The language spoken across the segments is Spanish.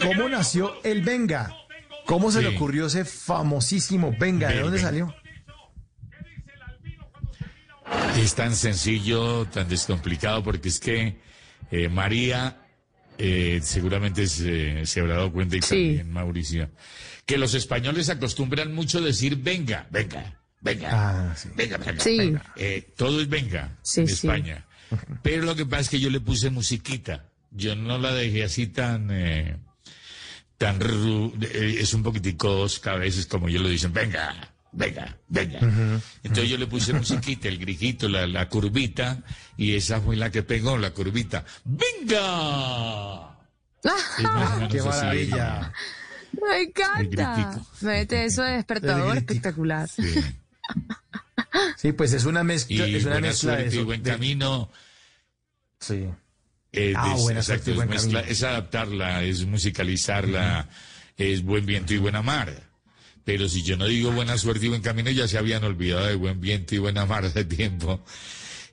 ¿Cómo nació el Venga? ¿Cómo se le ocurrió ese famosísimo Venga? ¿De dónde salió? Es tan sencillo, tan descomplicado, porque es que eh, María eh, seguramente se, se habrá dado cuenta y también Mauricio, que los españoles acostumbran mucho decir venga, venga, venga, Ah, sí. venga, venga. Sí. venga. Eh, todo es venga Sí, en sí. España. Pero lo que pasa es que yo le puse musiquita. Yo no la dejé así tan... eh, tan ru- eh, es un poquitico osca a veces como yo lo dicen, venga, venga, venga. Entonces yo le puse musiquita, el grijito, la, la curvita, y esa fue la que pegó, la curvita. ¡Venga! ¡Qué maravilla! Me encanta. Mete eso de despertador espectacular. Sí. Sí, pues es una Y mezcla, es una buena mezcla de y buen de- camino. Sí. Eh, Ah, es, buena exacto, es, mezcla- adaptarla, es musicalizarla, es buen viento y buena mar. Pero si yo no digo buena suerte y buen camino, ya se habían olvidado de buen viento y buena mar hace tiempo.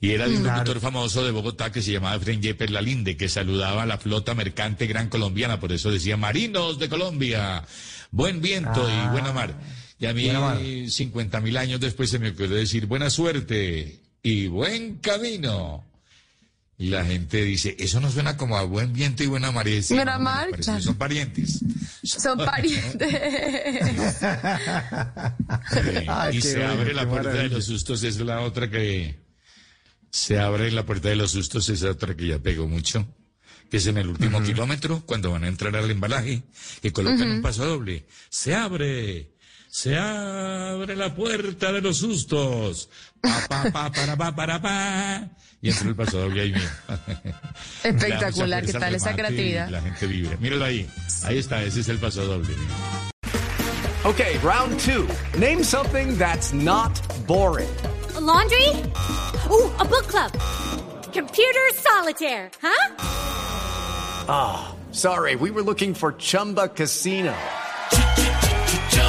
Y era de un Claro. locutor famoso de Bogotá que se llamaba Efraín Yepes Lalinde, que saludaba a la flota mercante gran colombiana, por eso decía marinos de Colombia, buen viento y Ah, buena mar. Y a mí, buena mar. 50 mil años después se me ocurrió decir buena suerte y buen camino. Y la gente dice, eso no suena como a buen viento y buena mar. Y decía, Buena "No, mar, parece que. Son parientes. Son parientes. Sí, Ay, y se bueno, abre la puerta de maravilla. los sustos, es la otra que... Se abre la puerta de los sustos, es otra que ya pegó mucho. Que es en el último kilómetro, cuando van a entrar al embalaje, que colocan un paso doble. Se abre, se abre la puerta de los sustos. Pa, pa, pa, para, pa, para, pa. Y entra el paso doble ahí mismo. Espectacular, ¿qué tal esa fuerza al remate y creatividad? La gente vibra. Míralo ahí. Ahí está, ese es el paso doble. Okay, round two. Name something that's not boring. A laundry? Ooh, a book club. Computer solitaire, huh? Ah, sorry, we were looking for Chumba Casino.